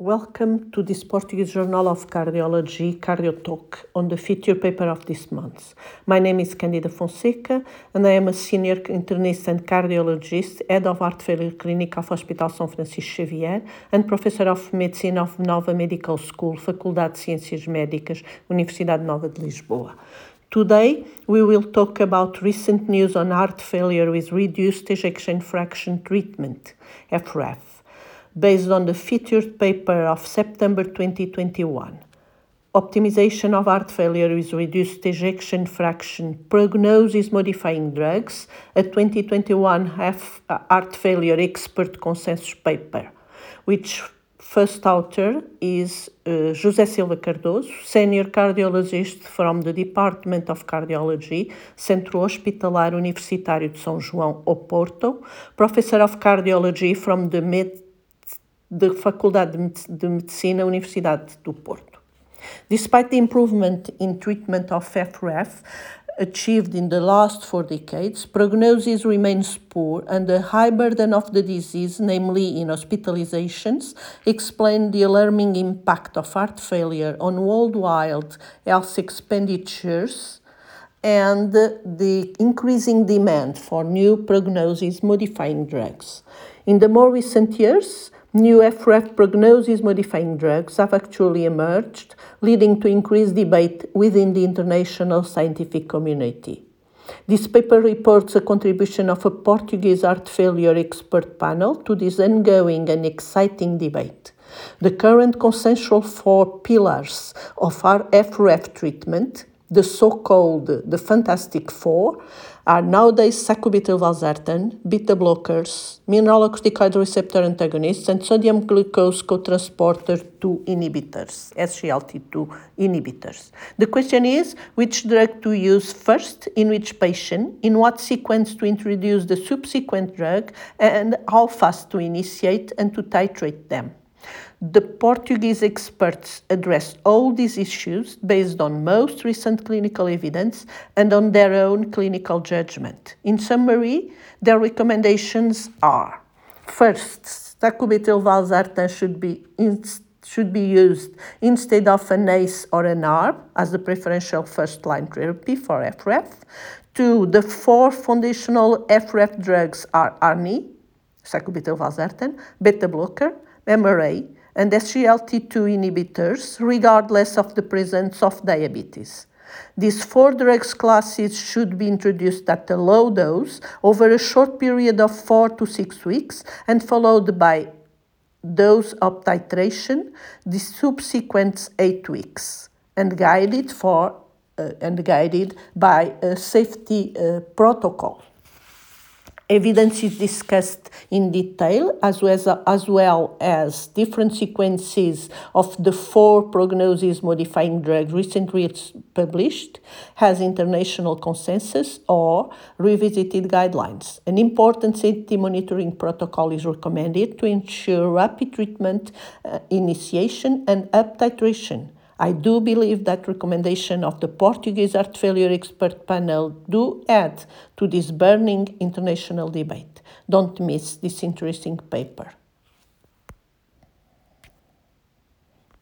Welcome to this Portuguese Journal of Cardiology Cardiotalk on the feature paper of this month. My name is Candida Fonseca and I am a senior internist and cardiologist, head of heart failure clinic of Hospital São Francisco Xavier and professor of medicine of Nova Medical School, Faculdade de Ciências Médicas, Universidade Nova de Lisboa. Today, we will talk about recent news on heart failure with reduced ejection fraction treatment, HFrEF based on the featured paper of September 2021. Optimization of heart failure with reduced ejection fraction prognosis modifying drugs, a 2021 heart failure expert consensus paper, which first author is uh, José Silva Cardoso, senior cardiologist from the Department of Cardiology, Centro Hospitalar Universitário de São João, Oporto, professor of cardiology from the Med da Faculdade de Medicina, Universidade do Porto. Despite the improvement in treatment of HFrEF achieved in the last four decades, prognosis remains poor and the high burden of the disease, namely in hospitalizations, explain the alarming impact of heart failure on worldwide health expenditures and the increasing demand for new prognosis modifying drugs. In the more recent years, New HFrEF prognosis modifying drugs have actually emerged, leading to increased debate within the international scientific community. This paper reports a contribution of a Portuguese heart failure expert panel to this ongoing and exciting debate. The current consensual four pillars of our HFrEF treatment, the so-called the Fantastic Four, are nowadays sacubitril valsartan, beta blockers, mineralocorticoid receptor antagonists, and sodium glucose cotransporter 2 inhibitors, SGLT2 inhibitors. The question is which drug to use first, in which patient, in what sequence to introduce the subsequent drug, and how fast to initiate and to titrate them. The Portuguese experts address all these issues based on most recent clinical evidence and on their own clinical judgment. In summary, their recommendations are first, sacubitril valsartan should be should be used instead of an ACE or an ARB as the preferential first-line therapy for HFrEF. Two, the four foundational HFrEF drugs are ARNI, sacubitril valsartan, beta blocker, MRA, and SGLT2 inhibitors, regardless of the presence of diabetes. These four drugs classes should be introduced at a low dose over a short period of four to six weeks and followed by dose up titration the subsequent eight weeks and guided for uh, and guided by a safety uh, protocol. Evidence is discussed in detail, as well as, as well as different sequences of the four prognosis modifying drugs recently published, has international consensus or revisited guidelines. An important safety monitoring protocol is recommended to ensure rapid treatment uh, initiation and up titration I do believe that recommendation of the Portuguese heart failure expert panel do add to this burning international debate. Don't miss this interesting paper.